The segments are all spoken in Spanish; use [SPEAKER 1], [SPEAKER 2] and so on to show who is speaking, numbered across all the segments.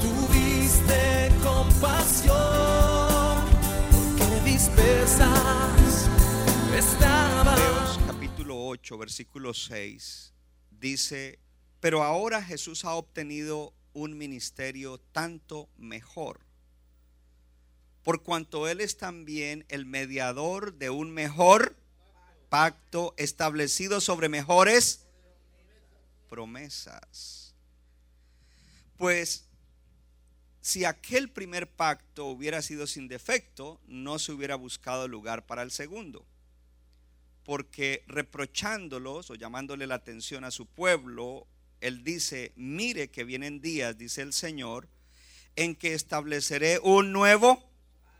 [SPEAKER 1] tuviste compasión, porque
[SPEAKER 2] capítulo 8, versículo 6 dice, pero ahora Jesús ha obtenido un ministerio tanto mejor, por cuanto Él es también el mediador de un mejor pacto establecido sobre mejores promesas. Pues si aquel primer pacto hubiera sido sin defecto, no se hubiera buscado lugar para el segundo. Porque reprochándolos o llamándole la atención a su pueblo, él dice, mire que vienen días, dice el Señor, en que estableceré un nuevo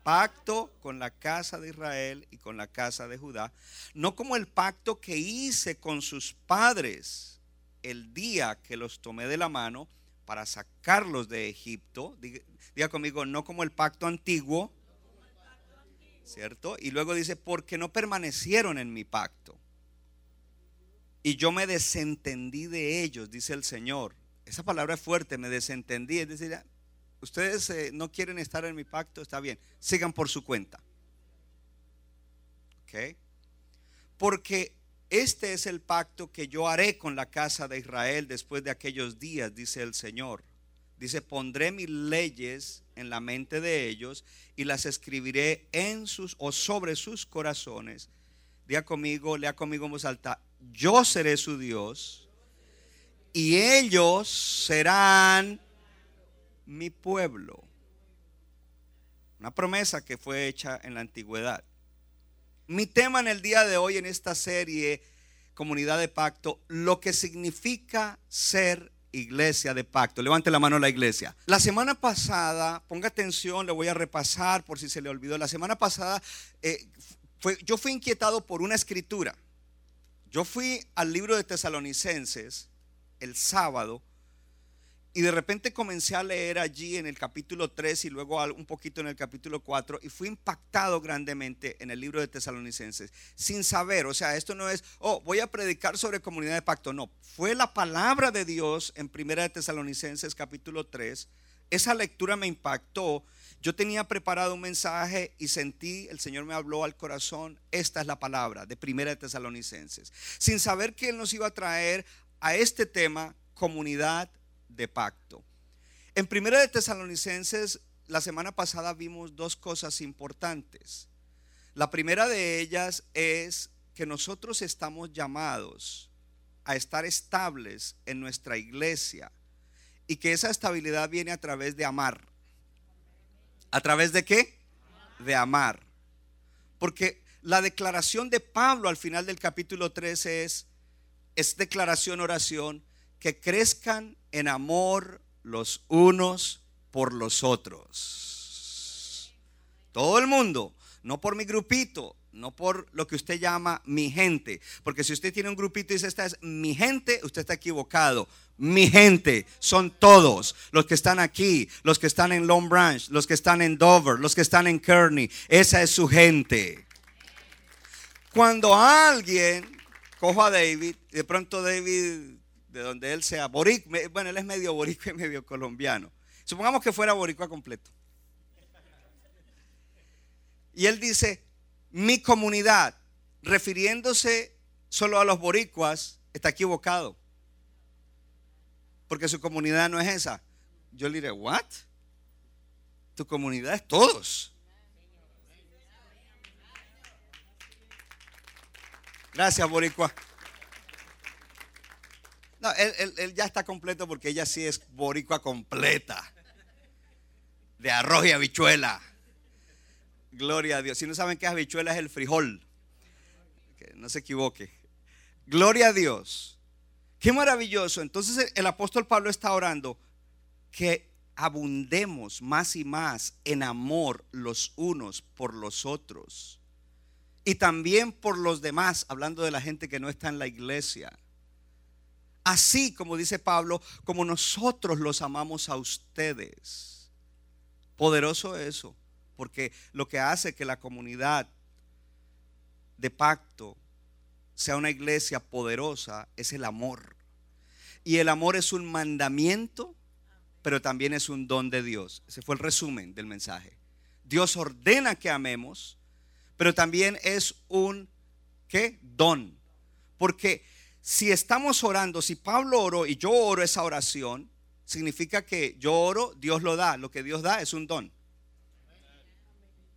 [SPEAKER 2] pacto con la casa de Israel y con la casa de Judá, no como el pacto que hice con sus padres el día que los tomé de la mano para sacarlos de Egipto, diga, conmigo, no como el pacto antiguo, ¿cierto? Y luego dice, porque no permanecieron en mi pacto. Y yo me desentendí de ellos, dice el Señor. Esa palabra es fuerte, me desentendí. Es decir, ustedes eh, no quieren estar en mi pacto, está bien, sigan por su cuenta. ¿Ok? Porque este es el pacto que yo haré con la casa de Israel después de aquellos días, dice el Señor. Dice, pondré mis leyes en la mente de ellos y las escribiré en sus o sobre sus corazones. Diga conmigo, lea conmigo en voz alta, yo seré su Dios y ellos serán mi pueblo. Una promesa que fue hecha en la antigüedad. Mi tema en el día de hoy en esta serie, Comunidad de Pacto, lo que significa ser iglesia de pacto. Levante la mano a la iglesia. La semana pasada, ponga atención, le voy a repasar por si se le olvidó. La semana pasada eh, fue, yo fui inquietado por una escritura. Yo fui al libro de Tesalonicenses el sábado y de repente comencé a leer allí en el capítulo 3 y luego un poquito en el capítulo 4 y fui impactado grandemente en el libro de Tesalonicenses, sin saber, o sea, esto no es, oh, voy a predicar sobre comunidad de pacto, no, fue la palabra de Dios en primera de Tesalonicenses capítulo 3, esa lectura me impactó, yo tenía preparado un mensaje y sentí, el Señor me habló al corazón, esta es la palabra de primera de Tesalonicenses, sin saber que Él nos iba a traer a este tema, comunidad de pacto. En Primera de Tesalonicenses, la semana pasada vimos dos cosas importantes. La primera de ellas es que nosotros estamos llamados a estar estables en nuestra iglesia y que esa estabilidad viene a través de amar. ¿A través de qué? De amar. Porque la declaración de Pablo al final del capítulo 13 es, es declaración, oración, que crezcan en amor los unos por los otros. Todo el mundo, no por mi grupito, no por lo que usted llama mi gente. Porque si usted tiene un grupito y dice esta es mi gente, usted está equivocado. Mi gente son todos los que están aquí, los que están en Long Branch, los que están en Dover, los que están en Kearney. Esa es su gente. Cuando alguien cojo a David, de pronto David de donde él sea, boricua, bueno, él es medio boricua y medio colombiano. Supongamos que fuera boricua completo. Y él dice, mi comunidad, refiriéndose solo a los boricuas, está equivocado. Porque su comunidad no es esa. Yo le diré, ¿what? Tu comunidad es todos. Gracias, boricua. No, él, ya está completo porque ella sí es boricua completa. De arroz y habichuela. Gloria a Dios. Si no saben qué habichuela, es el frijol. Que no se equivoque. Gloria a Dios. Qué maravilloso. Entonces el apóstol Pablo está orando. que abundemos más y más en amor los unos por los otros y también por los demás, hablando de la gente que no está en la iglesia. Así como dice Pablo, como nosotros los amamos a ustedes. Poderoso eso, porque lo que hace que la comunidad de pacto sea una iglesia poderosa es el amor. Y el amor es un mandamiento, pero también es un don de Dios. Ese fue el resumen del mensaje. Dios ordena que amemos, pero también es un ¿qué? don. Porque si estamos orando, si Pablo oró y yo oro esa oración, significa que yo oro, Dios lo da. Lo que Dios da es un don.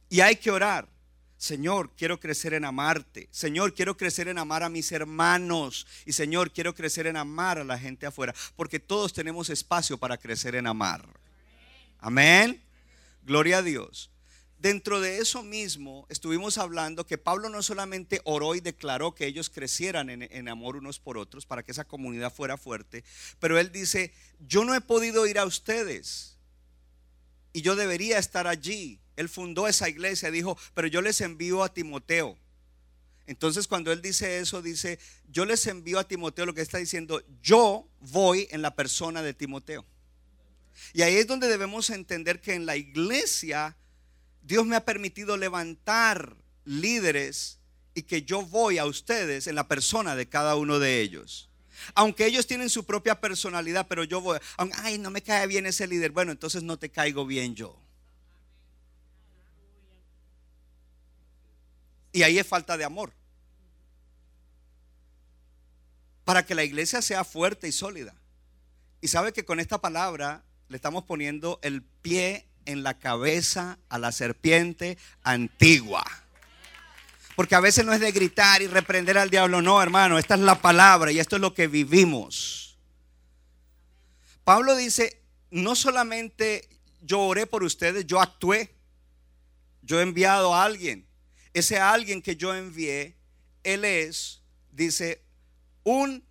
[SPEAKER 2] Y hay que orar. Señor, quiero crecer en amarte. Señor, quiero crecer en amar a mis hermanos. Y Señor, quiero crecer en amar a la gente afuera. Porque todos tenemos espacio para crecer en amar. Amén. Gloria a Dios. Dentro de eso mismo estuvimos hablando que Pablo no solamente oró y declaró que ellos crecieran en, amor unos por otros para que esa comunidad fuera fuerte, pero él dice, yo no he podido ir a ustedes y yo debería estar allí él fundó esa iglesia, dijo, pero yo les envío a Timoteo. Entonces cuando él dice eso, dice, yo les envío a Timoteo, lo que está diciendo, yo voy en la persona de Timoteo. Y ahí es donde debemos entender que en la iglesia Dios me ha permitido levantar líderes y que yo voy a ustedes en la persona de cada uno de ellos. Aunque ellos tienen su propia personalidad, pero yo voy, ay, no me cae bien ese líder. Bueno, entonces no te caigo bien yo. Y ahí es falta de amor. Para que la iglesia sea fuerte y sólida. Y sabe que con esta palabra le estamos poniendo el pie en la cabeza a la serpiente antigua. Porque a veces no es de gritar y reprender al diablo, no, hermano, esta es la palabra y esto es lo que vivimos. Pablo dice, no solamente yo oré por ustedes, yo actué, yo he enviado a alguien. Ese alguien que yo envié, él es, dice, un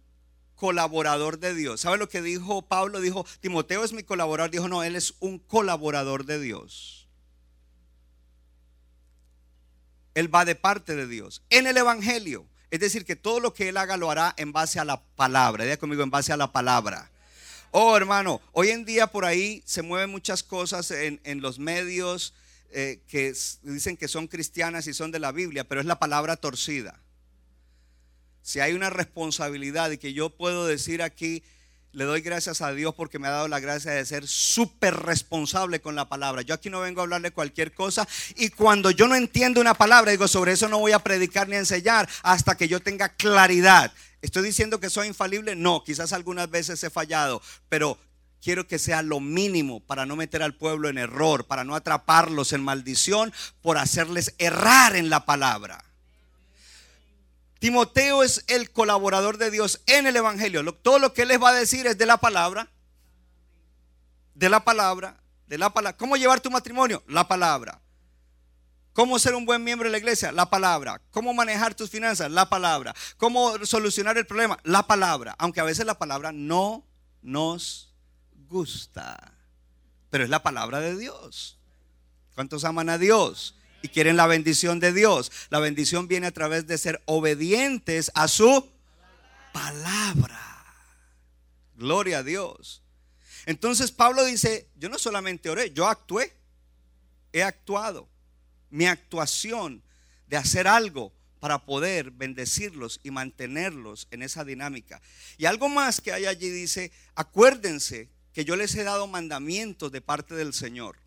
[SPEAKER 2] colaborador de Dios. ¿Sabe lo que dijo Pablo? Dijo, Timoteo es mi colaborador. Dijo, no, él es un colaborador de Dios. Él va de parte de Dios. En el Evangelio. Es decir, que todo lo que él haga lo hará en base a la palabra. Diga conmigo, en base a la palabra. Oh, hermano, hoy en día por ahí se mueven muchas cosas en, los medios eh, que dicen que son cristianas y son de la Biblia, pero es la palabra torcida. Si hay una responsabilidad y que yo puedo decir aquí, le doy gracias a Dios porque me ha dado la gracia de ser súper responsable con la palabra. Yo aquí no vengo a hablarle cualquier cosa y cuando yo no entiendo una palabra, digo, sobre eso no voy a predicar ni a enseñar hasta que yo tenga claridad. ¿Estoy diciendo que soy infalible? No, quizás algunas veces he fallado, pero quiero que sea lo mínimo para no meter al pueblo en error, para no atraparlos en maldición, por hacerles errar en la palabra. Timoteo es el colaborador de Dios en el Evangelio. Todo lo que él les va a decir es de la palabra. De la palabra. De la palabra. ¿Cómo llevar tu matrimonio? La palabra. ¿Cómo ser un buen miembro de la iglesia? La palabra. ¿Cómo manejar tus finanzas? La palabra. ¿Cómo solucionar el problema? La palabra. Aunque a veces la palabra no nos gusta, pero es la palabra de Dios. ¿Cuántos aman a Dios? Y quieren la bendición de Dios. La bendición viene a través de ser obedientes a su palabra. Gloria a Dios. Entonces Pablo dice, yo no solamente oré, yo actué. He actuado. Mi actuación de hacer algo para poder bendecirlos y mantenerlos en esa dinámica. Y algo más que hay allí dice, acuérdense que yo les he dado mandamientos de parte del Señor.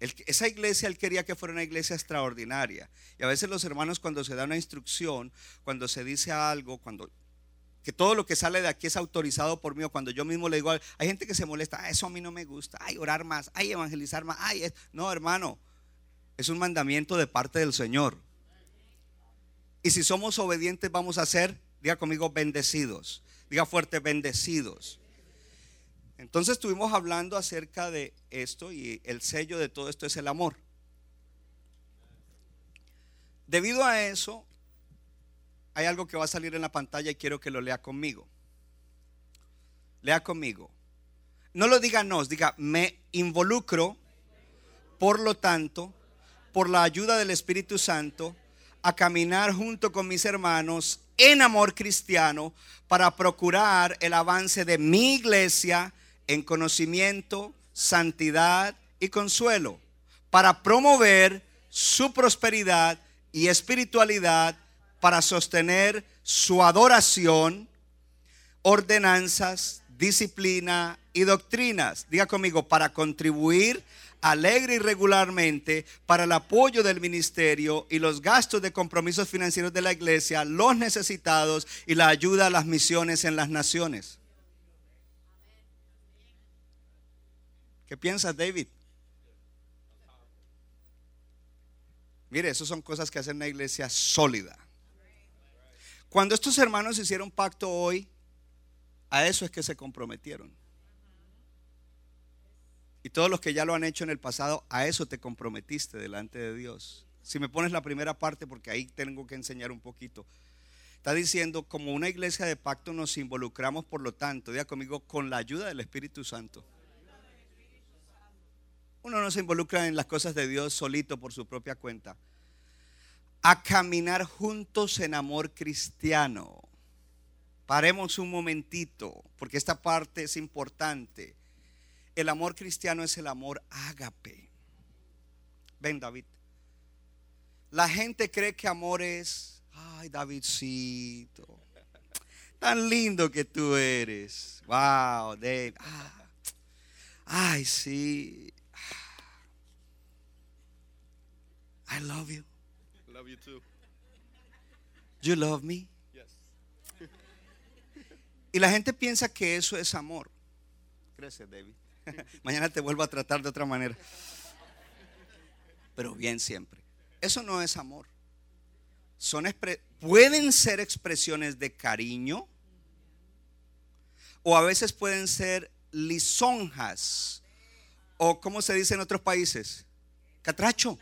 [SPEAKER 2] Esa iglesia él quería que fuera una iglesia extraordinaria. Y a veces los hermanos cuando se da una instrucción, cuando se dice algo, cuando que todo lo que sale de aquí es autorizado por mí, o cuando yo mismo le digo, hay gente que se molesta, ah, eso a mí no me gusta, ay, orar más, ay, evangelizar más, ay, no, hermano, es un mandamiento de parte del Señor. Y si somos obedientes vamos a ser, diga conmigo, bendecidos. Diga fuerte, bendecidos. Entonces estuvimos hablando acerca de esto y el sello de todo esto es el amor. Debido a eso, hay algo que va a salir en la pantalla y quiero que lo lea conmigo. Lea conmigo. No lo diga nos, diga me involucro, por lo tanto, por la ayuda del Espíritu Santo, a caminar junto con mis hermanos en amor cristiano para procurar el avance de mi iglesia en conocimiento, santidad y consuelo, para promover su prosperidad y espiritualidad, para sostener su adoración, ordenanzas, disciplina y doctrinas. Diga conmigo, para contribuir alegre y regularmente para el apoyo del ministerio y los gastos de compromisos financieros de la iglesia, los necesitados y la ayuda a las misiones en las naciones. ¿Qué piensas, David? Mire, eso son cosas que hacen una iglesia sólida. Cuando estos hermanos hicieron pacto hoy, a eso es que se comprometieron. Y todos los que ya lo han hecho en el pasado, a eso te comprometiste delante de Dios. Si me pones la primera parte, porque ahí tengo que enseñar un poquito. Está diciendo, como una iglesia de pacto nos involucramos, por lo tanto, diga conmigo, con la ayuda del Espíritu Santo. Uno no se involucra en las cosas de Dios solito por su propia cuenta. A caminar juntos en amor cristiano. Paremos un momentito, porque esta parte es importante. El amor cristiano es el amor ágape. Ven, David. La gente cree que amor es, ay, Davidcito, tan lindo que tú eres. Wow, Dave. Ah, ay, sí. I love you.
[SPEAKER 3] Love you too.
[SPEAKER 2] You love me.
[SPEAKER 3] Yes.
[SPEAKER 2] Y la gente piensa que eso es amor. Gracias, David. Mañana te vuelvo a tratar de otra manera. Pero bien siempre. Eso no es amor. Son pueden ser expresiones de cariño o a veces pueden ser lisonjas o como se dice en otros países, catracho.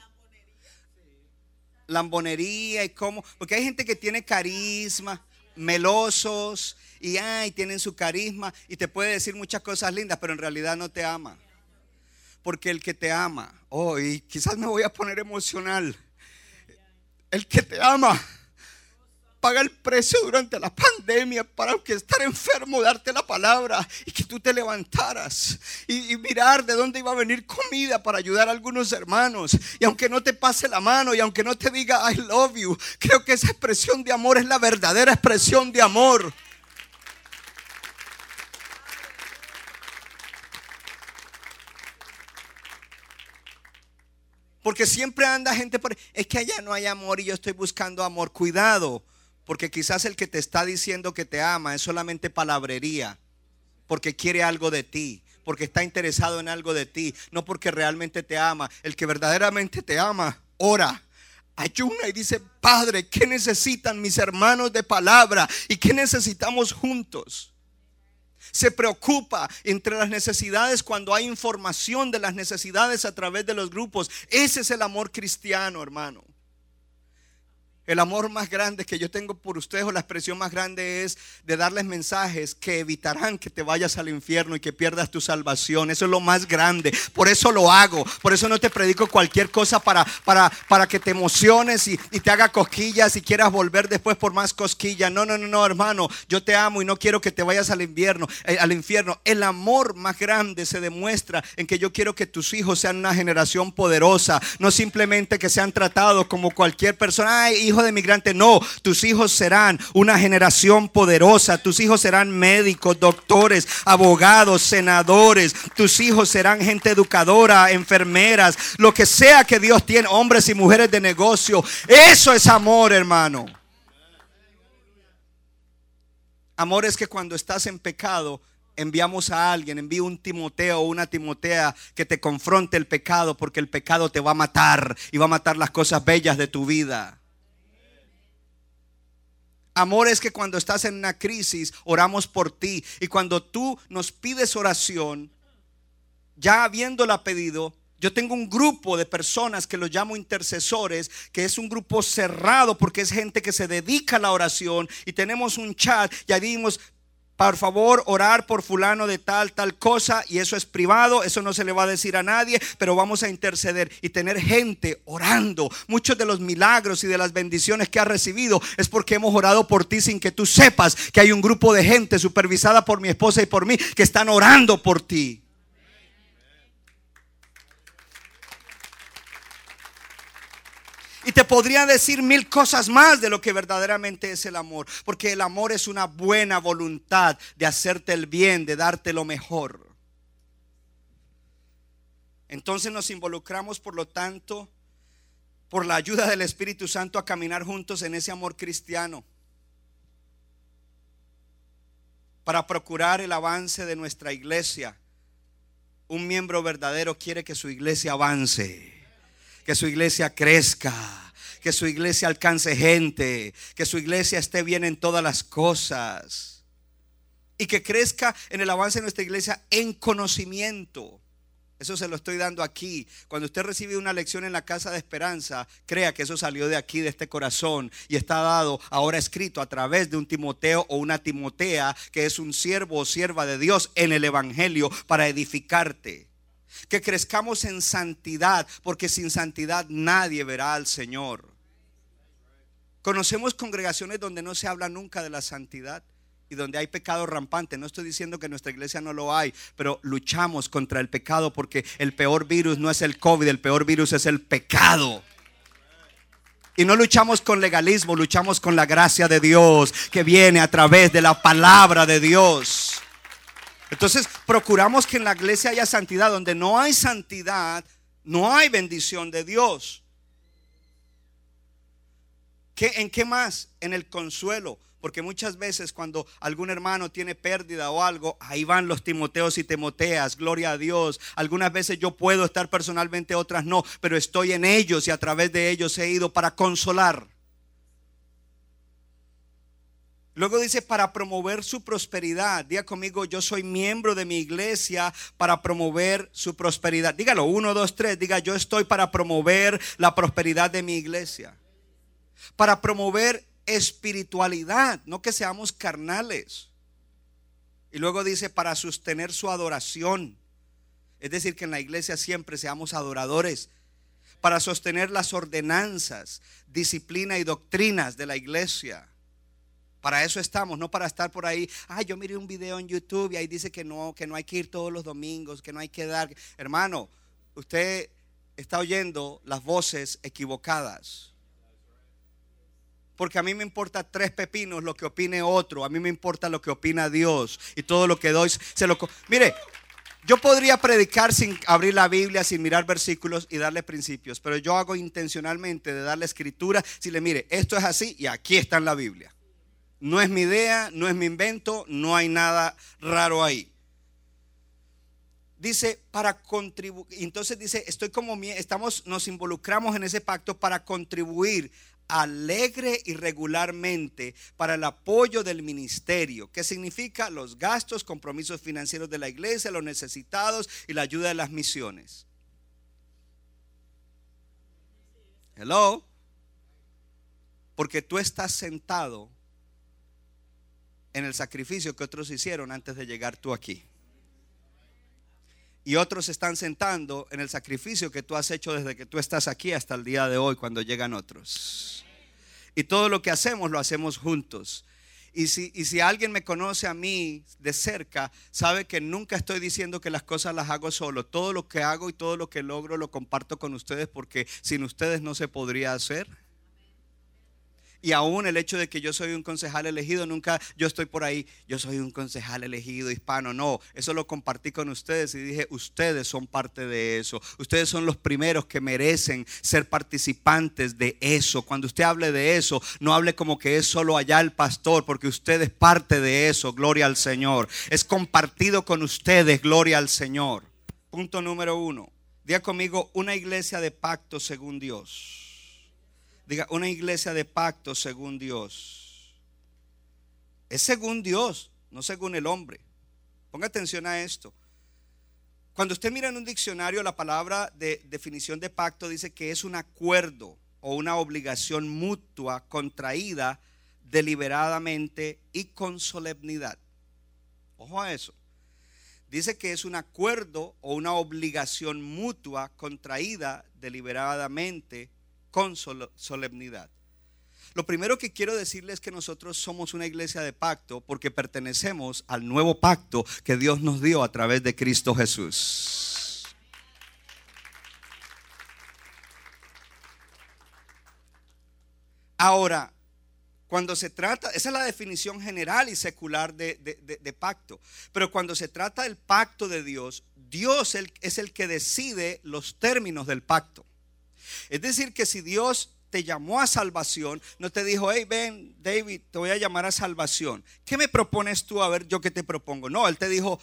[SPEAKER 2] Lambonería y cómo, porque hay gente que tiene carisma, melosos y ay, tienen su carisma y te puede decir muchas cosas lindas, pero en realidad no te ama. Porque el que te ama, oh, y quizás me voy a poner emocional. El que te ama paga el precio durante la pandemia para que estar enfermo, darte la palabra y que tú te levantaras y, y, mirar de dónde iba a venir comida para ayudar a algunos hermanos. Y aunque no te pase la mano y aunque no te diga I love you, creo que esa expresión de amor es la verdadera expresión de amor. Porque siempre anda gente por... Es que allá no hay amor y yo estoy buscando amor. Cuidado. Porque quizás el que te está diciendo que te ama es solamente palabrería. Porque quiere algo de ti. Porque está interesado en algo de ti. No porque realmente te ama. El que verdaderamente te ama, ora. Ayuna y dice, Padre, ¿qué necesitan mis hermanos de palabra? ¿Y qué necesitamos juntos? Se preocupa entre las necesidades cuando hay información de las necesidades a través de los grupos. Ese es el amor cristiano, hermano. El amor más grande que yo tengo por ustedes o la expresión más grande es de darles mensajes que evitarán que te vayas al infierno y que pierdas tu salvación. Eso es lo más grande. Por eso lo hago. Por eso no te predico cualquier cosa para, para, para que te emociones y, y te haga cosquillas y quieras volver después por más cosquillas. No, no, no, no, hermano. Yo te amo y no quiero que te vayas al infierno. Eh, al infierno. El amor más grande se demuestra en que yo quiero que tus hijos sean una generación poderosa. No simplemente que sean tratados como cualquier persona. Ay, hijo de migrante. No, tus hijos serán una generación poderosa. Tus hijos serán médicos, doctores, abogados, senadores. Tus hijos serán gente educadora, enfermeras, lo que sea que Dios tiene, hombres y mujeres de negocio. Eso es amor, hermano. Amor es que cuando estás en pecado, enviamos a alguien, envío un Timoteo o una Timotea que te confronte el pecado, porque el pecado te va a matar y va a matar las cosas bellas de tu vida. Amor es que cuando estás en una crisis, oramos por ti. Y cuando tú nos pides oración, ya habiéndola pedido, yo tengo un grupo de personas que los llamo intercesores, que es un grupo cerrado porque es gente que se dedica a la oración. Y tenemos un chat y ahí dimos, por favor, orar por fulano de tal, tal cosa, y eso es privado, eso no se le va a decir a nadie, pero vamos a interceder y tener gente orando. Muchos de los milagros y de las bendiciones que has recibido es porque hemos orado por ti sin que tú sepas que hay un grupo de gente supervisada por mi esposa y por mí que están orando por ti. Y te podría decir mil cosas más de lo que verdaderamente es el amor. Porque el amor es una buena voluntad de hacerte el bien, de darte lo mejor. Entonces nos involucramos, por lo tanto, por la ayuda del Espíritu Santo a caminar juntos en ese amor cristiano. Para procurar el avance de nuestra iglesia. Un miembro verdadero quiere que su iglesia avance que su iglesia crezca, que su iglesia alcance gente, que su iglesia esté bien en todas las cosas y que crezca en el avance de nuestra iglesia en conocimiento. Eso se lo estoy dando aquí. Cuando usted recibe una lección en la casa de esperanza, crea que eso salió de aquí, de este corazón, y está dado ahora escrito a través de un Timoteo o una Timotea, que es un siervo o sierva de Dios en el Evangelio para edificarte que crezcamos en santidad, porque sin santidad nadie verá al Señor. Conocemos congregaciones donde no se habla nunca de la santidad y donde hay pecado rampante. No estoy diciendo que en nuestra iglesia no lo hay, pero luchamos contra el pecado porque el peor virus no es el COVID, el peor virus es el pecado. Y no luchamos con legalismo, luchamos con la gracia de Dios que viene a través de la palabra de Dios. Entonces procuramos que en la iglesia haya santidad. Donde no hay santidad, no hay bendición de Dios. ¿Qué, ¿En qué más? En el consuelo. Porque muchas veces cuando algún hermano tiene pérdida o algo, ahí van los Timoteos y Timoteas, gloria a Dios. Algunas veces yo puedo estar personalmente, otras no, pero estoy en ellos y a través de ellos he ido para consolar. Luego dice para promover su prosperidad. Diga conmigo, yo soy miembro de mi iglesia para promover su prosperidad. Dígalo, uno, dos, tres. Diga, yo estoy para promover la prosperidad de mi iglesia. Para promover espiritualidad, no que seamos carnales. Y luego dice para sostener su adoración. Es decir, que en la iglesia siempre seamos adoradores. Para sostener las ordenanzas, disciplina y doctrinas de la iglesia para eso estamos, no para estar por ahí. Ay, yo miré un video en YouTube y ahí dice que no, que no hay que ir todos los domingos, que no hay que dar. Hermano, usted está oyendo las voces equivocadas. Porque a mí me importa tres pepinos lo que opine otro. A mí me importa lo que opina Dios. Y todo lo que doy se lo... Mire, yo podría predicar sin abrir la Biblia, sin mirar versículos y darle principios. Pero yo hago intencionalmente de darle escritura. Si le mire, esto es así y aquí está en la Biblia. No es mi idea, no es mi invento, no hay nada raro ahí. Dice para contribuir, entonces dice, estoy como estamos nos involucramos en ese pacto para contribuir alegre y regularmente para el apoyo del ministerio, que significa los gastos, compromisos financieros de la iglesia, los necesitados y la ayuda de las misiones. Hello. Porque tú estás sentado en el sacrificio que otros hicieron antes de llegar tú aquí. Y otros están sentando en el sacrificio que tú has hecho desde que tú estás aquí hasta el día de hoy cuando llegan otros. Y todo lo que hacemos lo hacemos juntos. Y si, y si alguien me conoce a mí de cerca, sabe que nunca estoy diciendo que las cosas las hago solo. Todo lo que hago y todo lo que logro lo comparto con ustedes porque sin ustedes no se podría hacer. Y aún el hecho de que yo soy un concejal elegido, nunca yo estoy por ahí, yo soy un concejal elegido hispano. No, eso lo compartí con ustedes y dije, ustedes son parte de eso. Ustedes son los primeros que merecen ser participantes de eso. Cuando usted hable de eso, no hable como que es solo allá el pastor, porque usted es parte de eso, gloria al Señor. Es compartido con ustedes, gloria al Señor. Punto número uno. Diga conmigo, una iglesia de pacto según Dios. Diga, una iglesia de pacto según Dios. Es según Dios, no según el hombre. Ponga atención a esto. Cuando usted mira en un diccionario la palabra de definición de pacto dice que es un acuerdo o una obligación mutua contraída deliberadamente y con solemnidad. Ojo a eso. Dice que es un acuerdo o una obligación mutua contraída deliberadamente con solemnidad. Lo primero que quiero decirles es que nosotros somos una iglesia de pacto porque pertenecemos al nuevo pacto que Dios nos dio a través de Cristo Jesús. Ahora, cuando se trata, esa es la definición general y secular de, pacto, pero cuando se trata del pacto de Dios, Dios es el que decide los términos del pacto. Es decir, que si Dios te llamó a salvación, no te dijo, hey, ven, David, te voy a llamar a salvación. ¿Qué me propones tú? A ver, yo qué te propongo. No, Él te dijo,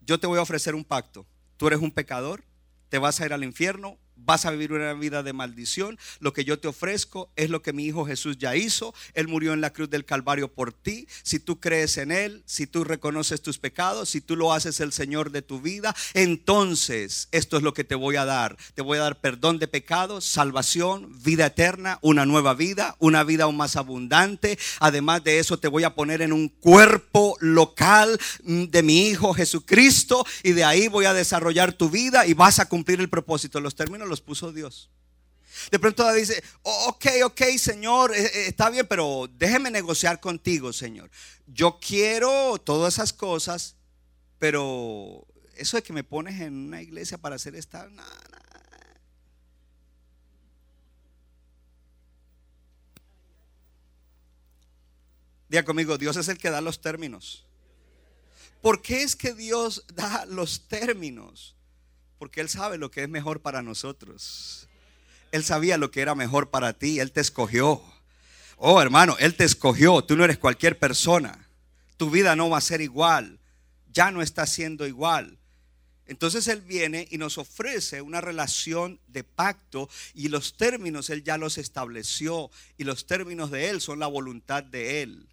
[SPEAKER 2] yo te voy a ofrecer un pacto. Tú eres un pecador, te vas a ir al infierno, vas a vivir una vida de maldición. Lo que yo te ofrezco es lo que mi Hijo Jesús ya hizo. Él murió en la cruz del Calvario por ti. Si tú crees en Él, si tú reconoces tus pecados, si tú lo haces el Señor de tu vida, entonces esto es lo que te voy a dar. Te voy a dar perdón de pecados, salvación, vida eterna, una nueva vida, una vida aún más abundante. Además de eso, te voy a poner en un cuerpo local de mi Hijo Jesucristo y de ahí voy a desarrollar tu vida y vas a cumplir el propósito. Los términos los puso Dios. De pronto dice, oh, ok, ok, Señor, eh, eh, está bien, pero déjeme negociar contigo, Señor. Yo quiero todas esas cosas, pero eso de que me pones en una iglesia para hacer esta... Diga conmigo, Dios es el que da los términos. ¿Por qué es que Dios da los términos? Porque Él sabe lo que es mejor para nosotros. Él sabía lo que era mejor para ti. Él te escogió. Oh, hermano, Él te escogió. Tú no eres cualquier persona. Tu vida no va a ser igual. Ya no está siendo igual. Entonces Él viene y nos ofrece una relación de pacto y los términos Él ya los estableció y los términos de Él son la voluntad de Él.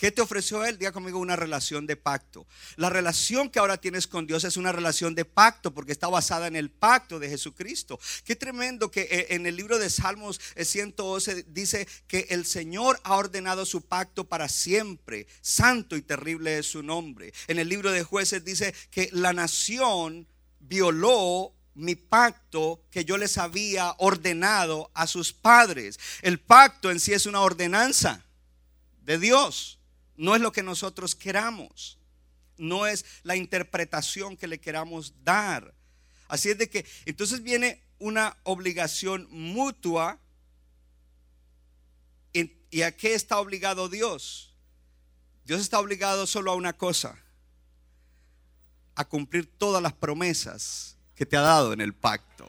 [SPEAKER 2] ¿Qué te ofreció Él? Diga conmigo una relación de pacto. La relación que ahora tienes con Dios es una relación de pacto porque está basada en el pacto de Jesucristo. Qué tremendo que eh, en el libro de Salmos 111 eh, dice que el Señor ha ordenado su pacto para siempre. Santo y terrible es su nombre. En el libro de jueces dice que la nación violó mi pacto que yo les había ordenado a sus padres. El pacto en sí es una ordenanza de Dios no es lo que nosotros queramos, no es la interpretación que le queramos dar. Así es de que entonces viene una obligación mutua. ¿Y a qué está obligado Dios? Dios está obligado solo a una cosa, a cumplir todas las promesas que te ha dado en el pacto.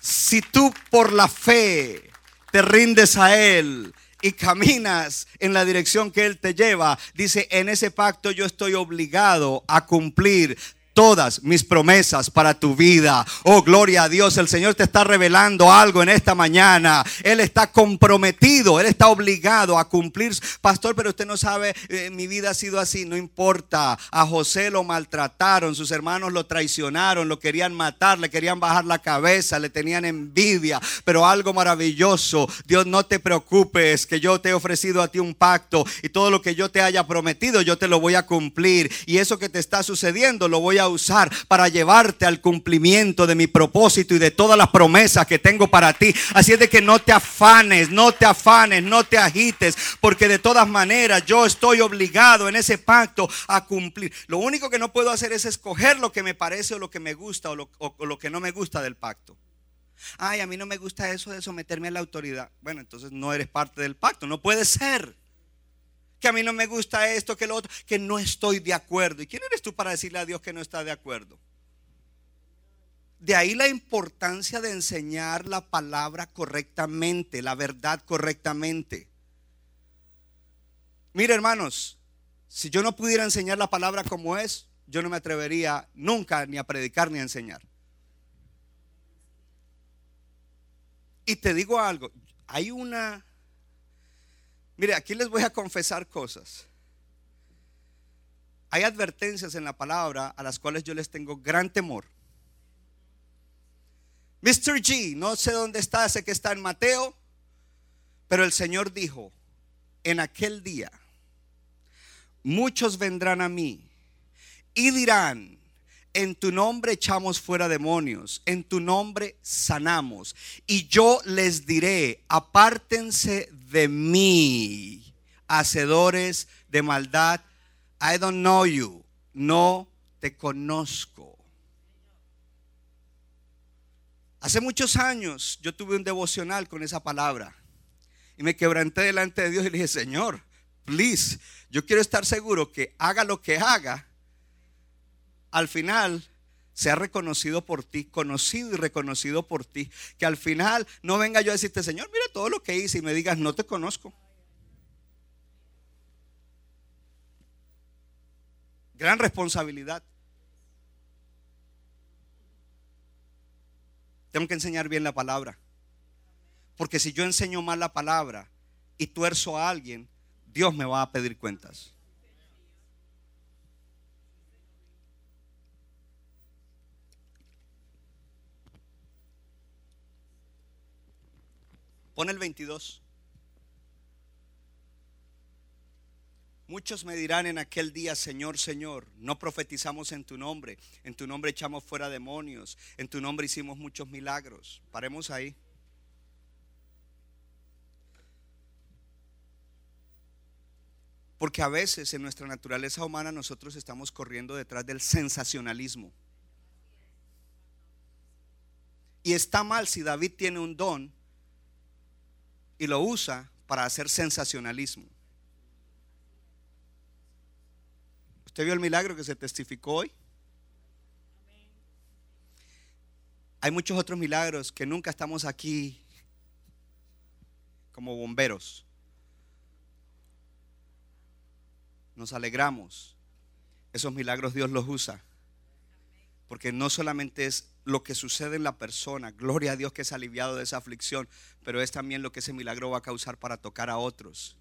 [SPEAKER 2] Si tú por la fe te rindes a Él, y caminas en la dirección que Él te lleva, dice, en ese pacto yo estoy obligado a cumplir todas mis promesas para tu vida. Oh, gloria a Dios. El Señor te está revelando algo en esta mañana. Él está comprometido, Él está obligado a cumplir. Pastor, pero usted no sabe, eh, mi vida ha sido así. No importa. A José lo maltrataron, sus hermanos lo traicionaron, lo querían matar, le querían bajar la cabeza, le tenían envidia. Pero algo maravilloso. Dios, no te preocupes, que yo te he ofrecido a ti un pacto y todo lo que yo te haya prometido, yo te lo voy a cumplir. Y eso que te está sucediendo, lo voy a usar para llevarte al cumplimiento de mi propósito y de todas las promesas que tengo para ti. Así es de que no te afanes, no te afanes, no te agites, porque de todas maneras yo estoy obligado en ese pacto a cumplir. Lo único que no puedo hacer es escoger lo que me parece o lo que me gusta o lo, o lo que no me gusta del pacto. Ay, a mí no me gusta eso de someterme a la autoridad. Bueno, entonces no eres parte del pacto, no puede ser que a mí no me gusta esto, que lo otro, que no estoy de acuerdo. ¿Y quién eres tú para decirle a Dios que no está de acuerdo? De ahí la importancia de enseñar la palabra correctamente, la verdad correctamente. Mire hermanos, si yo no pudiera enseñar la palabra como es, yo no me atrevería nunca ni a predicar ni a enseñar. Y te digo algo, hay una Mire, aquí les voy a confesar cosas. Hay advertencias en la palabra a las cuales yo les tengo gran temor. Mr. G, no sé dónde está, sé que está en Mateo, pero el Señor dijo, en aquel día, muchos vendrán a mí y dirán, en tu nombre echamos fuera demonios, en tu nombre sanamos. Y yo les diré, apártense de mí, hacedores de maldad. I don't know you, no te conozco. Hace muchos años yo tuve un devocional con esa palabra y me quebranté delante de Dios y le dije, Señor, please, yo quiero estar seguro que haga lo que haga, al final sea reconocido por ti, conocido y reconocido por ti. Que al final no venga yo a decirte, Señor, mira todo lo que hice y me digas, no te conozco. Gran responsabilidad. Tengo que enseñar bien la palabra. Porque si yo enseño mal la palabra y tuerzo a alguien, Dios me va a pedir cuentas. Pon el 22. Muchos me dirán en aquel día, Señor, Señor, no profetizamos en tu nombre, en tu nombre echamos fuera demonios, en tu nombre hicimos muchos milagros. Paremos ahí. Porque a veces en nuestra naturaleza humana nosotros estamos corriendo detrás del sensacionalismo. Y está mal si David tiene un don y lo usa para hacer sensacionalismo. ¿Usted vio el milagro que se testificó hoy? Hay muchos otros milagros que nunca estamos aquí como bomberos. Nos alegramos. Esos milagros Dios los usa. Porque no solamente es lo que sucede en la persona, gloria a Dios que es aliviado de esa aflicción, pero es también lo que ese milagro va a causar para tocar a otros.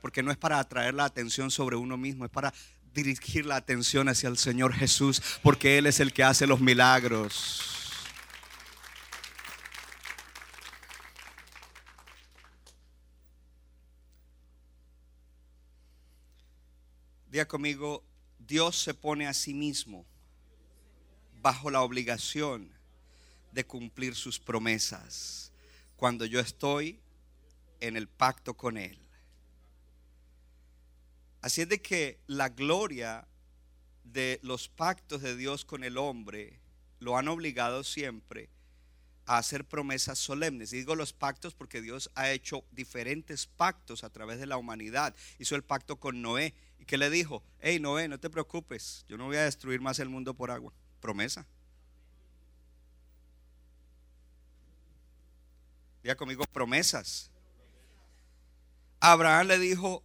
[SPEAKER 2] Porque no es para atraer la atención sobre uno mismo, es para dirigir la atención hacia el Señor Jesús, porque Él es el que hace los milagros. Diga conmigo, Dios se pone a sí mismo bajo la obligación de cumplir sus promesas cuando yo estoy en el pacto con Él. Así es de que la gloria de los pactos de Dios con el hombre lo han obligado siempre a hacer promesas solemnes. Y digo los pactos porque Dios ha hecho diferentes pactos a través de la humanidad. Hizo el pacto con Noé. ¿Y que le dijo? Hey Noé, no te preocupes, yo no voy a destruir más el mundo por agua promesa. Diga conmigo promesas. Abraham le dijo,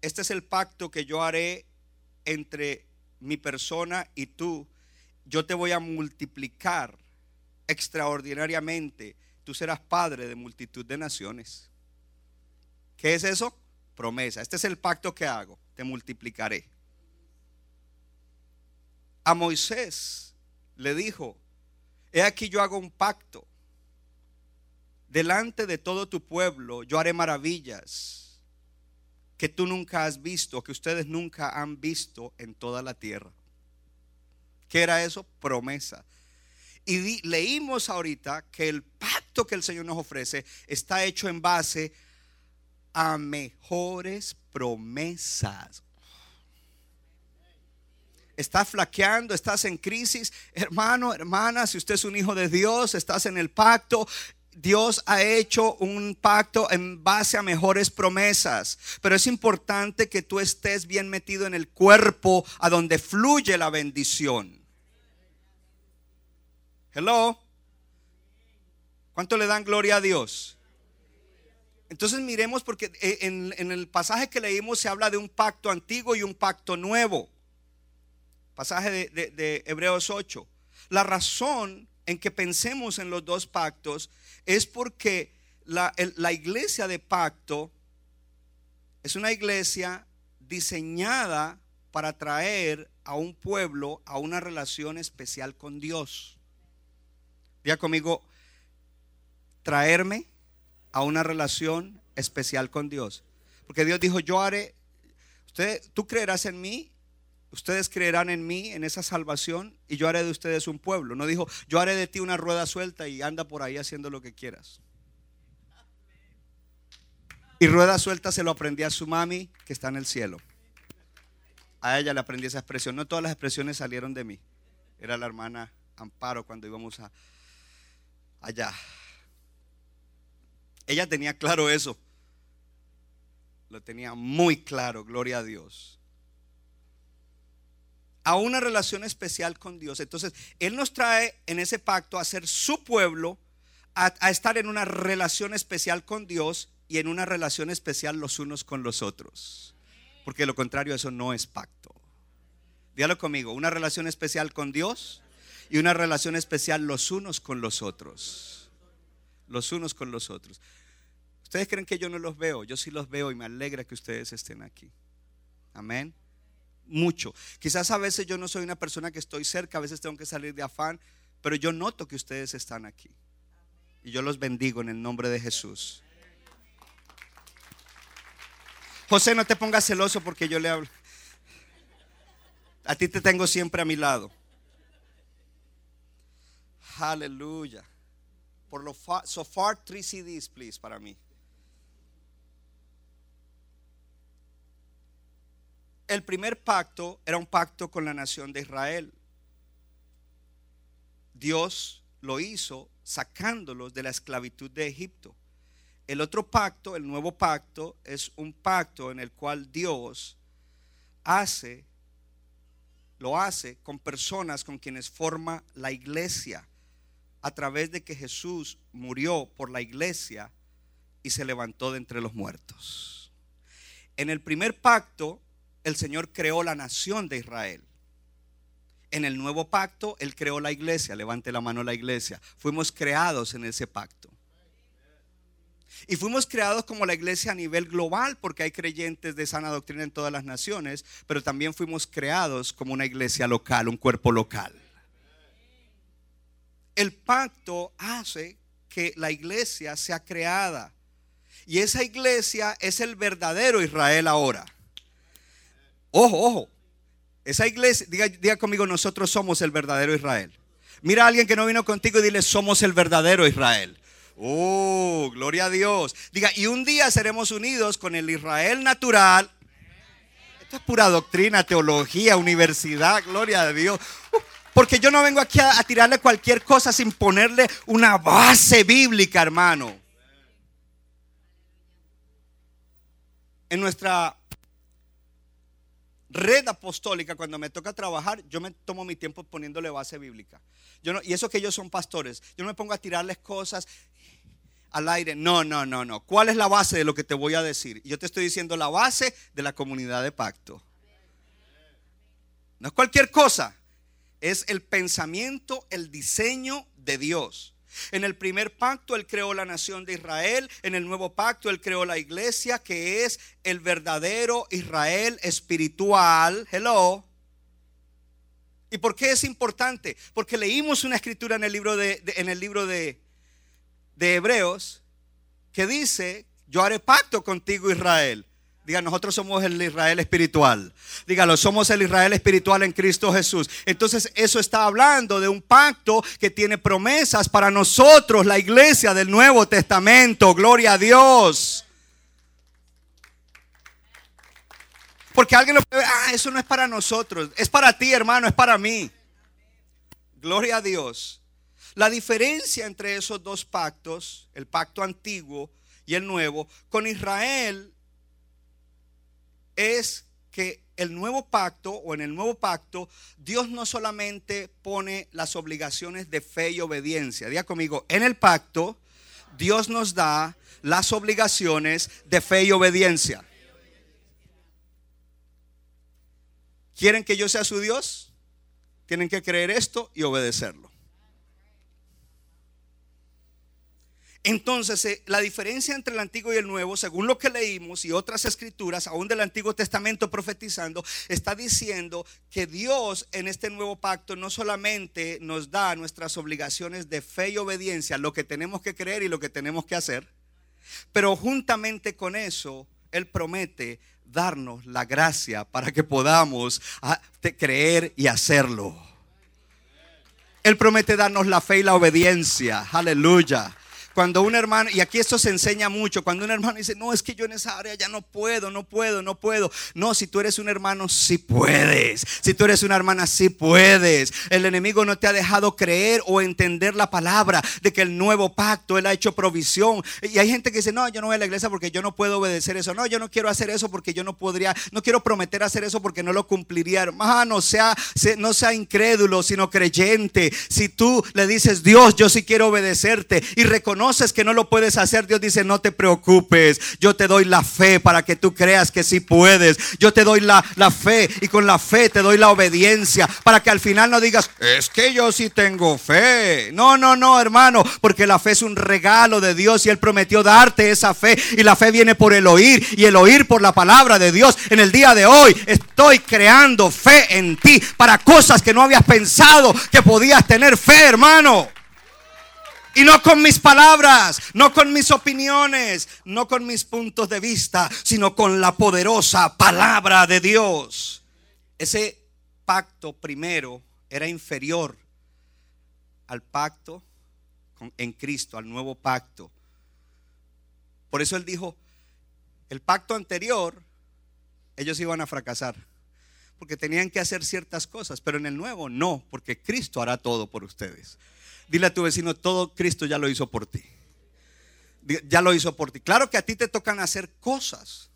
[SPEAKER 2] este es el pacto que yo haré entre mi persona y tú. Yo te voy a multiplicar extraordinariamente. Tú serás padre de multitud de naciones. ¿Qué es eso? Promesa. Este es el pacto que hago. Te multiplicaré a Moisés le dijo, he aquí yo hago un pacto. Delante de todo tu pueblo yo haré maravillas que tú nunca has visto, que ustedes nunca han visto en toda la tierra. ¿Qué era eso? Promesa. Y leímos ahorita que el pacto que el Señor nos ofrece está hecho en base a mejores promesas estás flaqueando, estás en crisis, hermano, hermana, si usted es un hijo de Dios, estás en el pacto, Dios ha hecho un pacto en base a mejores promesas, pero es importante que tú estés bien metido en el cuerpo a donde fluye la bendición. Hello. ¿Cuánto le dan gloria a Dios? Entonces miremos porque en, en, el pasaje que leímos se habla de un pacto antiguo y un pacto nuevo pasaje de, Hebreos 8. La razón en que pensemos en los dos pactos es porque la, iglesia de pacto es una iglesia diseñada para traer a un pueblo a una relación especial con Dios. Diga conmigo, traerme a una relación especial con Dios. Porque Dios dijo, yo haré, tú creerás en mí, ustedes creerán en mí, en esa salvación, y yo haré de ustedes un pueblo. No dijo, yo haré de ti una rueda suelta y anda por ahí haciendo lo que quieras. Y rueda suelta se lo aprendí a su mami que está en el cielo. A ella le aprendí esa expresión. No todas las expresiones salieron de mí. Era la hermana Amparo cuando íbamos a, allá. Ella tenía claro eso. Lo tenía muy claro, gloria a Dios. A una relación especial con Dios. Entonces, Él nos trae en ese pacto a ser su pueblo, a, estar en una relación especial con Dios y en una relación especial los unos con los otros. Porque lo contrario, eso no es pacto. Dígalo conmigo, una relación especial con Dios y una relación especial los unos con los otros. Los unos con los otros. Ustedes creen que yo no los veo, yo sí los veo y me alegra que ustedes estén aquí. Amén. Mucho. Quizás a veces yo no soy una persona que estoy cerca, a veces tengo que salir de afán, pero yo noto que ustedes están aquí. Y yo los bendigo en el nombre de Jesús. José, no te pongas celoso porque yo le hablo. A ti te tengo siempre a mi lado. Aleluya. Por lo fa so far, three CDs, please, para mí. El primer pacto era un pacto con la nación de Israel. Dios lo hizo sacándolos de la esclavitud de Egipto. El otro pacto, el nuevo pacto, es un pacto en el cual Dios hace, lo hace con personas con quienes forma la iglesia a través de que Jesús murió por la iglesia y se levantó de entre los muertos. En el primer pacto, el Señor creó la nación de Israel. En el nuevo pacto, Él creó la iglesia. Levante la mano la iglesia. Fuimos creados en ese pacto. Y fuimos creados como la iglesia a nivel global, porque hay creyentes de sana doctrina en todas las naciones, pero también fuimos creados como una iglesia local, un cuerpo local. El pacto hace que la iglesia sea creada. Y esa iglesia es el verdadero Israel ahora. Ojo, ojo. Esa iglesia, diga, diga conmigo, nosotros somos el verdadero Israel. Mira a alguien que no vino contigo y dile, somos el verdadero Israel. Oh, gloria a Dios. Diga, y un día seremos unidos con el Israel natural. Esto es pura doctrina, teología, universidad, gloria a Dios. Uh, porque yo no vengo aquí a, a tirarle cualquier cosa sin ponerle una base bíblica, hermano. En nuestra red apostólica, cuando me toca trabajar, yo me tomo mi tiempo poniéndole base bíblica. Yo no, y eso que ellos son pastores, yo no me pongo a tirarles cosas al aire. No, no, no, no. ¿Cuál es la base de lo que te voy a decir? Yo te estoy diciendo la base de la comunidad de pacto. No es cualquier cosa. Es el pensamiento, el diseño de Dios. En el primer pacto Él creó la nación de Israel. En el nuevo pacto Él creó la iglesia, que es el verdadero Israel espiritual. Hello. ¿Y por qué es importante? Porque leímos una escritura en el libro de, en el libro de, de Hebreos que dice, yo haré pacto contigo Israel. Diga, nosotros somos el Israel espiritual. Dígalo, somos el Israel espiritual en Cristo Jesús. Entonces eso está hablando de un pacto que tiene promesas para nosotros, la iglesia del Nuevo Testamento. Gloria a Dios. Porque alguien lo puede, ah, eso no es para nosotros. Es para ti, hermano, es para mí. Gloria a Dios. La diferencia entre esos dos pactos, el pacto antiguo y el nuevo, con Israel es que el nuevo pacto o en el nuevo pacto, Dios no solamente pone las obligaciones de fe y obediencia. Diga conmigo, en el pacto, Dios nos da las obligaciones de fe y obediencia. ¿Quieren que yo sea su Dios? Tienen que creer esto y obedecerlo. Entonces, eh, la diferencia entre el Antiguo y el Nuevo, según lo que leímos y otras escrituras, aún del Antiguo Testamento profetizando, está diciendo que Dios en este nuevo pacto no solamente nos da nuestras obligaciones de fe y obediencia, lo que tenemos que creer y lo que tenemos que hacer, pero juntamente con eso, Él promete darnos la gracia para que podamos ah, creer y hacerlo. Él promete darnos la fe y la obediencia. Aleluya. Cuando un hermano, y aquí esto se enseña mucho, cuando un hermano dice, no, es que yo en esa área ya no puedo, no puedo, no puedo. No, si tú eres un hermano, sí puedes. Si tú eres una hermana, sí puedes. El enemigo no te ha dejado creer o entender la palabra de que el nuevo pacto, Él ha hecho provisión. Y hay gente que dice, no, yo no voy a la iglesia porque yo no puedo obedecer eso. No, yo no quiero hacer eso porque yo no podría, no quiero prometer hacer eso porque no lo cumpliría. Hermano, sea, se- no sea incrédulo, sino creyente. Si tú le dices, Dios, yo sí quiero obedecerte y reconoces que no lo puedes hacer, Dios dice, no te preocupes. Yo te doy la fe para que tú creas que sí puedes. Yo te doy la, la fe y con la fe te doy la obediencia para que al final no digas, es que yo sí tengo fe. No, no, no, hermano, porque la fe es un regalo de Dios y Él prometió darte esa fe y la fe viene por el oír y el oír por la palabra de Dios. En el día de hoy estoy creando fe en ti para cosas que no habías pensado que podías tener fe, hermano. Y no con mis palabras, no con mis opiniones, no con mis puntos de vista, sino con la poderosa palabra de Dios. Ese pacto primero era inferior al pacto en Cristo, al nuevo pacto. Por eso él dijo, el pacto anterior, ellos iban a fracasar, porque tenían que hacer ciertas cosas, pero en el nuevo no, porque Cristo hará todo por ustedes. Dile a tu vecino, todo Cristo ya lo hizo por ti. Ya lo hizo por ti. Claro que a ti te tocan hacer cosas,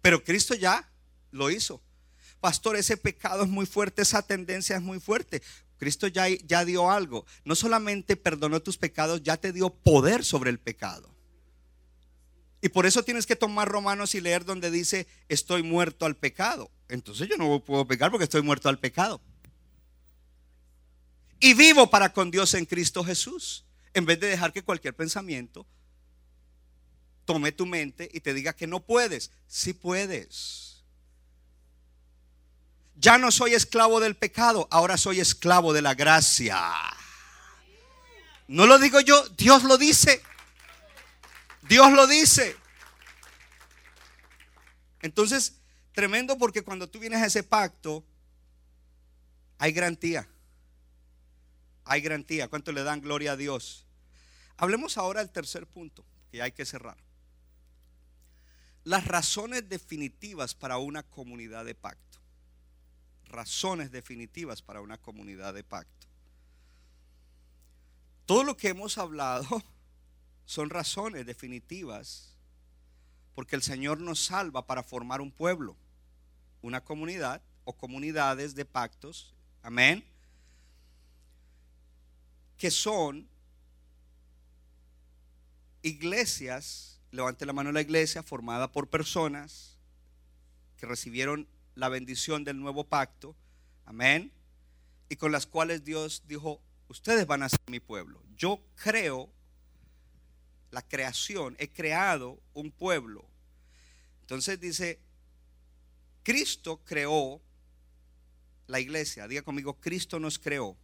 [SPEAKER 2] pero Cristo ya lo hizo. Pastor, ese pecado es muy fuerte, esa tendencia es muy fuerte. Cristo ya, ya dio algo. No solamente perdonó tus pecados, ya te dio poder sobre el pecado. Y por eso tienes que tomar Romanos y leer donde dice, estoy muerto al pecado. Entonces yo no puedo pecar porque estoy muerto al pecado. Y vivo para con Dios en Cristo Jesús. En vez de dejar que cualquier pensamiento tome tu mente y te diga que no puedes. Sí puedes. Ya no soy esclavo del pecado, ahora soy esclavo de la gracia. No lo digo yo, Dios lo dice. Dios lo dice. Entonces, tremendo porque cuando tú vienes a ese pacto, hay garantía. Hay garantía. ¿Cuánto le dan gloria a Dios? Hablemos ahora del tercer punto, que hay que cerrar. Las razones definitivas para una comunidad de pacto. Razones definitivas para una comunidad de pacto. Todo lo que hemos hablado son razones definitivas porque el Señor nos salva para formar un pueblo, una comunidad o comunidades de pactos. Amén. Que son iglesias, levante la mano la iglesia, formada por personas que recibieron la bendición del nuevo pacto. Amén. Y con las cuales Dios dijo, ustedes van a ser mi pueblo. Yo creo la creación, he creado un pueblo. Entonces dice, Cristo creó la iglesia. Diga conmigo, Cristo nos creó.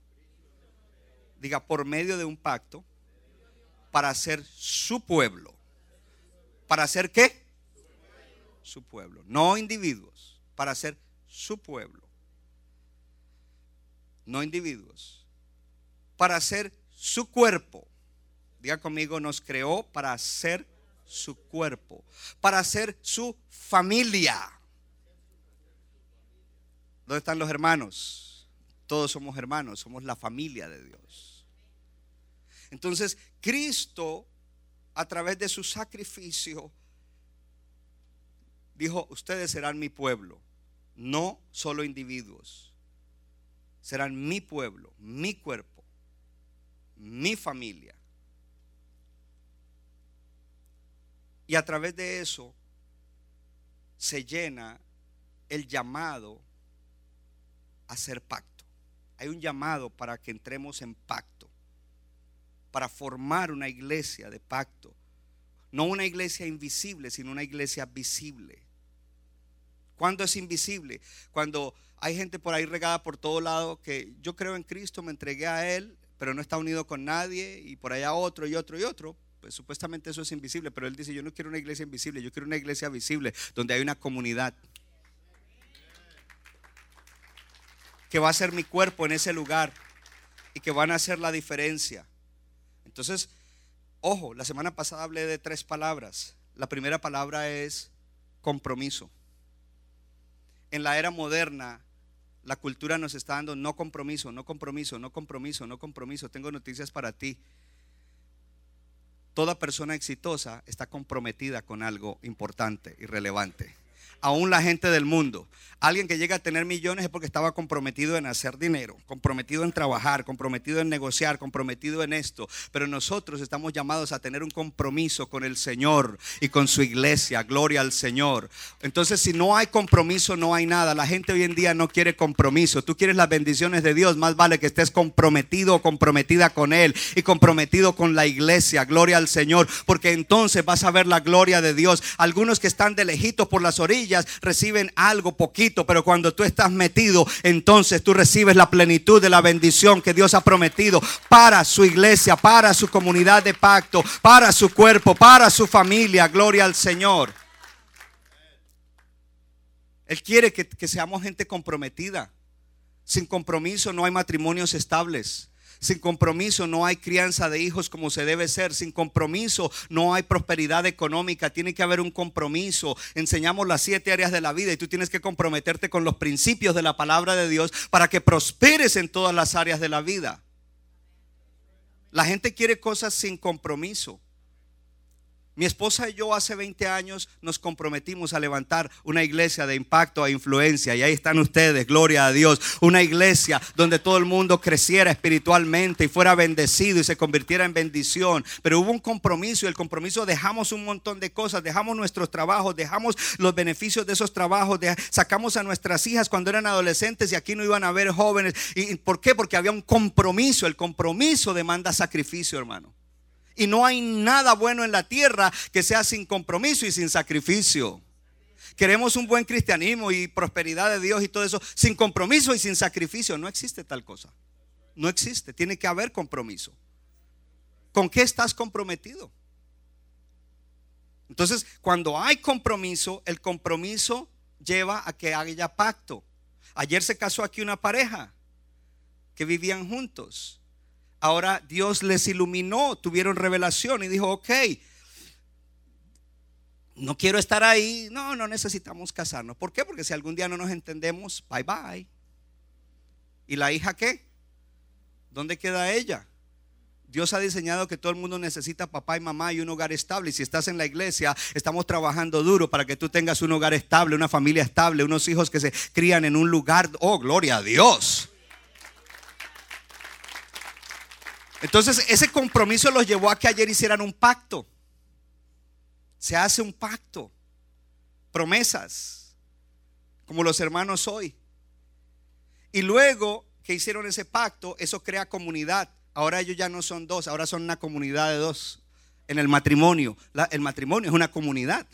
[SPEAKER 2] Diga, por medio de un pacto para ser su pueblo. ¿Para ser qué? Su pueblo. No individuos, para ser su pueblo. No individuos. Para ser su cuerpo. Diga conmigo, nos creó para ser su cuerpo, para ser su familia. ¿Dónde están los hermanos? Todos somos hermanos, somos la familia de Dios. Entonces, Cristo, a través de su sacrificio, dijo, ustedes serán mi pueblo, no solo individuos, serán mi pueblo, mi cuerpo, mi familia. Y a través de eso se llena el llamado a hacer pacto. Hay un llamado para que entremos en pacto, para formar una iglesia de pacto. No una iglesia invisible, sino una iglesia visible. ¿Cuándo es invisible? Cuando hay gente por ahí regada por todo lado que yo creo en Cristo, me entregué a Él, pero no está unido con nadie y por allá otro y otro y otro. pues supuestamente eso es invisible, pero él dice, yo no quiero una iglesia invisible, yo quiero una iglesia visible, donde hay una comunidad. Que va a ser mi cuerpo en ese lugar y que van a hacer la diferencia. Entonces, ojo, la semana pasada hablé de tres palabras. La primera palabra es compromiso. En la era moderna, la cultura nos está dando no compromiso, no compromiso, no compromiso, no compromiso. Tengo noticias para ti. Toda persona exitosa está comprometida con algo importante y relevante aún la gente del mundo. Alguien que llega a tener millones es porque estaba comprometido en hacer dinero, comprometido en trabajar, comprometido en negociar, comprometido en esto. Pero nosotros estamos llamados a tener un compromiso con el Señor y con su iglesia. Gloria al Señor. Entonces, si no hay compromiso, no hay nada. La gente hoy en día no quiere compromiso. Tú quieres las bendiciones de Dios. Más vale que estés comprometido o comprometida con Él y comprometido con la iglesia. Gloria al Señor. Porque entonces vas a ver la gloria de Dios. Algunos que están de lejitos por las orillas reciben algo poquito, pero cuando tú estás metido, entonces tú recibes la plenitud de la bendición que Dios ha prometido para su iglesia, para su comunidad de pacto, para su cuerpo, para su familia. Gloria al Señor. Él quiere que, seamos gente comprometida. Sin compromiso no hay matrimonios estables. Sin compromiso no hay crianza de hijos como se debe ser. Sin compromiso no hay prosperidad económica. Tiene que haber un compromiso. Enseñamos las siete áreas de la vida y tú tienes que comprometerte con los principios de la palabra de Dios para que prosperes en todas las áreas de la vida. La gente quiere cosas sin compromiso. Mi esposa y yo hace 20 años nos comprometimos a levantar una iglesia de impacto e influencia. Y ahí están ustedes, gloria a Dios. Una iglesia donde todo el mundo creciera espiritualmente y fuera bendecido y se convirtiera en bendición. Pero hubo un compromiso y el compromiso dejamos un montón de cosas. Dejamos nuestros trabajos, dejamos los beneficios de esos trabajos. sacamos a nuestras hijas cuando eran adolescentes y aquí no iban a ver jóvenes. ¿Y por qué? Porque había un compromiso. El compromiso demanda sacrificio, hermano. Y no hay nada bueno en la tierra que sea sin compromiso y sin sacrificio. Queremos un buen cristianismo y prosperidad de Dios y todo eso sin compromiso y sin sacrificio. No existe tal cosa. No existe. Tiene que haber compromiso. ¿Con qué estás comprometido? Entonces, cuando hay compromiso, el compromiso lleva a que haya pacto. Ayer se casó aquí una pareja que vivían juntos ahora Dios les iluminó, tuvieron revelación y dijo, ok, no quiero estar ahí, no, no necesitamos casarnos. ¿Por qué? Porque si algún día no nos entendemos, bye bye. ¿Y la hija qué? ¿Dónde queda ella? Dios ha diseñado que todo el mundo necesita papá y mamá y un hogar estable. Y si estás en la iglesia, estamos trabajando duro para que tú tengas un hogar estable, una familia estable, unos hijos que se crían en un lugar. Oh, gloria a Dios. Entonces ese compromiso los llevó a que ayer hicieran un pacto. Se hace un pacto. Promesas. Como los hermanos hoy. Y luego que hicieron ese pacto, eso crea comunidad. Ahora ellos ya no son dos, ahora son una comunidad de dos. En el matrimonio. el matrimonio es una comunidad.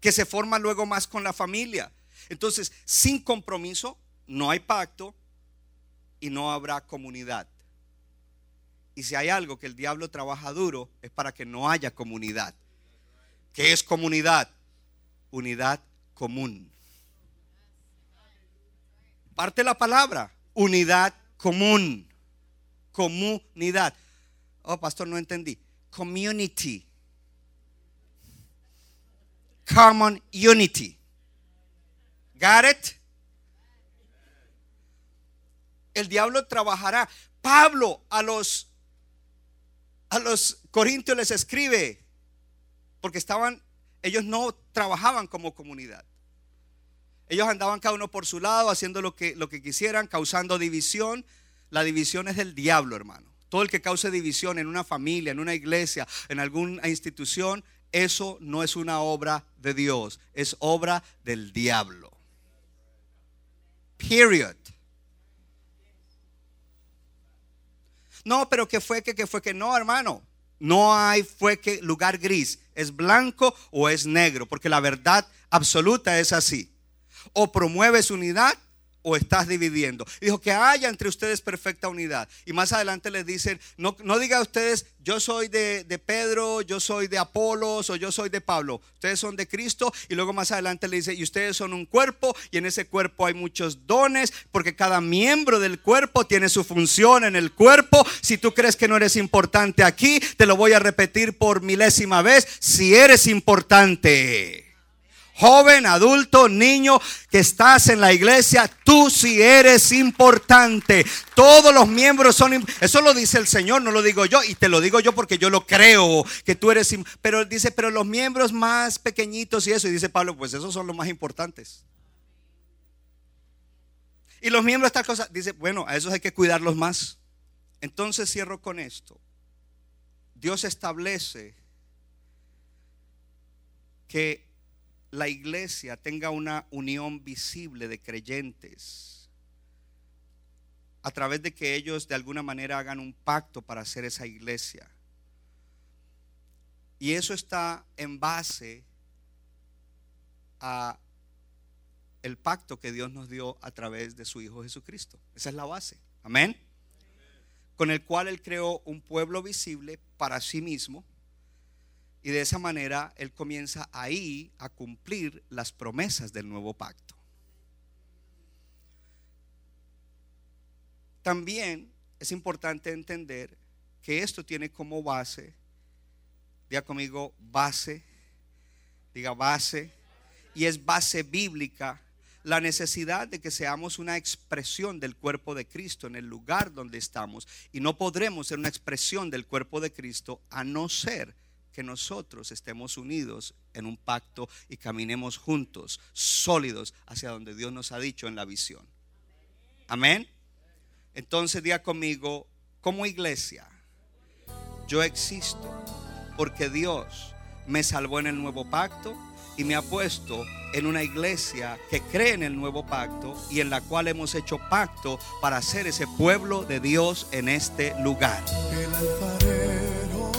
[SPEAKER 2] Que se forma luego más con la familia. Entonces, sin compromiso, no hay pacto, y no habrá comunidad. Y si hay algo que el diablo trabaja duro es para que no haya comunidad. ¿Qué es comunidad? Unidad común. Parte la palabra, unidad común. Comunidad. Oh, pastor, no entendí. Community. Common unity. Got it? El diablo trabajará. Pablo a los a los corintios les escribe porque estaban ellos no trabajaban como comunidad. Ellos andaban cada uno por su lado haciendo lo que lo que quisieran, causando división. La división es del diablo, hermano. Todo el que cause división en una familia, en una iglesia, en alguna institución, eso no es una obra de Dios, es obra del diablo. Period. No, pero que fue que, que fue que no, hermano. No hay fue que lugar gris. Es blanco o es negro. Porque la verdad absoluta es así. O promueves unidad o estás dividiendo. Dijo que haya entre ustedes perfecta unidad. Y más adelante les dicen, no, no diga a ustedes, yo soy de, de, Pedro, yo soy de Apolos o yo soy de Pablo. Ustedes son de Cristo. Y luego más adelante le dice, y ustedes son un cuerpo y en ese cuerpo hay muchos dones porque cada miembro del cuerpo tiene su función en el cuerpo. Si tú crees que no eres importante aquí, te lo voy a repetir por milésima vez, si eres importante joven, adulto, niño que estás en la iglesia, tú sí eres importante. Todos los miembros son, eso lo dice el Señor, no lo digo yo, y te lo digo yo porque yo lo creo, que tú eres, pero dice, pero los miembros más pequeñitos y eso, y dice Pablo, pues esos son los más importantes. Y los miembros de estas cosas, dice, bueno, a esos hay que cuidarlos más. Entonces cierro con esto. Dios establece que la iglesia tenga una unión visible de creyentes a través de que ellos de alguna manera hagan un pacto para hacer esa iglesia. Y eso está en base a el pacto que Dios nos dio a través de su Hijo Jesucristo. Esa es la base. Amén. Con el cual Él creó un pueblo visible para sí mismo y de esa manera Él comienza ahí a cumplir las promesas del nuevo pacto. También es importante entender que esto tiene como base, diga conmigo, base, diga base, y es base bíblica la necesidad de que seamos una expresión del cuerpo de Cristo en el lugar donde estamos. Y no podremos ser una expresión del cuerpo de Cristo a no ser que nosotros estemos unidos en un pacto y caminemos juntos, sólidos, hacia donde Dios nos ha dicho en la visión. Amén. Entonces diga conmigo, como iglesia, yo existo porque Dios me salvó en el nuevo pacto y me ha puesto en una iglesia que cree en el nuevo pacto y en la cual hemos hecho pacto para ser ese pueblo de Dios en este lugar.